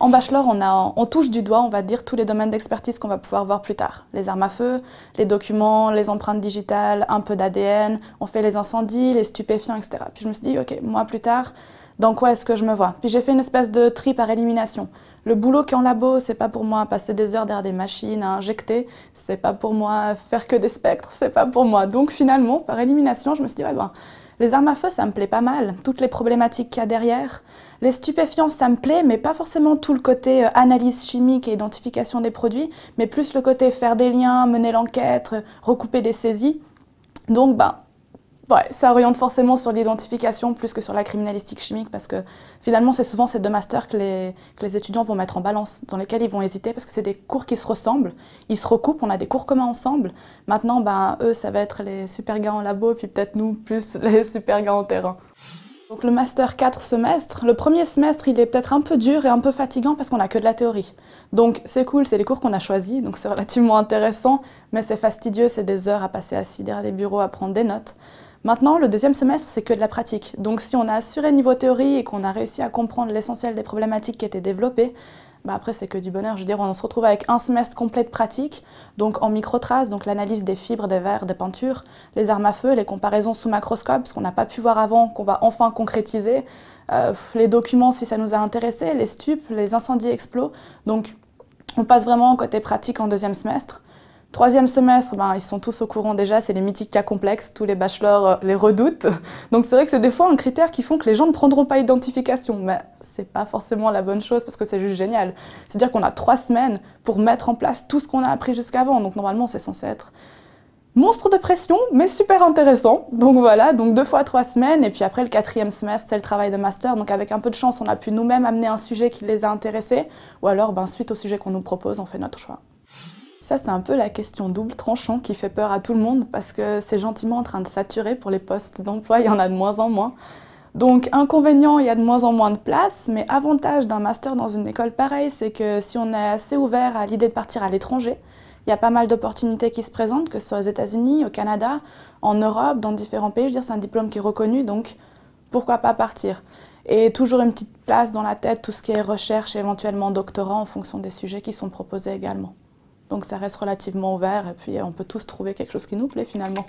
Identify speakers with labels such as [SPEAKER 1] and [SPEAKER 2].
[SPEAKER 1] En bachelor, on, touche du doigt, on va dire, tous les domaines d'expertise qu'on va pouvoir voir plus tard. Les armes à feu, les documents, les empreintes digitales, un peu d'ADN, on fait les incendies, les stupéfiants, etc. Puis je me suis dit, ok, moi plus tard, dans quoi est-ce que je me vois? Puis j'ai fait une espèce de tri par élimination. Le boulot qui est en labo, c'est pas pour moi passer des heures derrière des machines à injecter, c'est pas pour moi faire que des spectres, c'est pas pour moi. Donc finalement, par élimination, je me suis dit, ouais, ben, les armes à feu, ça me plaît pas mal, toutes les problématiques qu'il y a derrière. Les stupéfiants, ça me plaît, mais pas forcément tout le côté euh, analyse chimique et identification des produits, mais plus le côté faire des liens, mener l'enquête, recouper des saisies. Donc, ben, Ouais, ça oriente forcément sur l'identification plus que sur la criminalistique chimique parce que finalement, c'est souvent ces deux masters que les, étudiants vont mettre en balance, dans lesquels ils vont hésiter parce que c'est des cours qui se ressemblent, ils se recoupent, on a des cours communs ensemble. Maintenant, ben, eux, ça va être les super gars en labo, puis peut-être nous, plus les super gars en terrain. Donc le master 4 semestres, le premier semestre, il est peut-être un peu dur et un peu fatigant parce qu'on n'a que de la théorie. Donc c'est cool, c'est les cours qu'on a choisis, donc c'est relativement intéressant, mais c'est fastidieux, c'est des heures à passer assis derrière les bureaux à prendre des notes. Maintenant, le deuxième semestre, c'est que de la pratique. Donc si on a assuré niveau théorie et qu'on a réussi à comprendre l'essentiel des problématiques qui étaient développées, bah après c'est que du bonheur. Je veux dire, on se retrouve avec un semestre complet de pratique, donc en microtrace, donc l'analyse des fibres, des verres, des peintures, les armes à feu, les comparaisons sous macroscope, ce qu'on n'a pas pu voir avant, qu'on va enfin concrétiser, euh, les documents si ça nous a intéressé, les stupes, les incendies explos. Donc on passe vraiment côté pratique en deuxième semestre. Troisième semestre, ben, ils sont tous au courant déjà, c'est les mythiques cas complexes, tous les bachelors euh, les redoutent. Donc c'est vrai que c'est des fois un critère qui font que les gens ne prendront pas identification, mais c'est pas forcément la bonne chose parce que c'est juste génial. C'est-à-dire qu'on a trois semaines pour mettre en place tout ce qu'on a appris jusqu'avant, donc normalement c'est censé être monstre de pression, mais super intéressant. Donc voilà, donc deux fois trois semaines, et puis après le quatrième semestre, c'est le travail de master. Donc avec un peu de chance, on a pu nous-mêmes amener un sujet qui les a intéressés, ou alors ben, suite au sujet qu'on nous propose, on fait notre choix. Ça, c'est un peu la question double tranchant qui fait peur à tout le monde parce que c'est gentiment en train de saturer pour les postes d'emploi, il y en a de moins en moins. Donc, inconvénient, il y a de moins en moins de place, mais avantage d'un master dans une école pareille, c'est que si on est assez ouvert à l'idée de partir à l'étranger, il y a pas mal d'opportunités qui se présentent, que ce soit aux États-Unis, au Canada, en Europe, dans différents pays. Je veux dire, c'est un diplôme qui est reconnu, donc pourquoi pas partir? Et toujours une petite place dans la tête, tout ce qui est recherche et éventuellement doctorat en fonction des sujets qui sont proposés également. Donc ça reste relativement ouvert et puis on peut tous trouver quelque chose qui nous plaît finalement.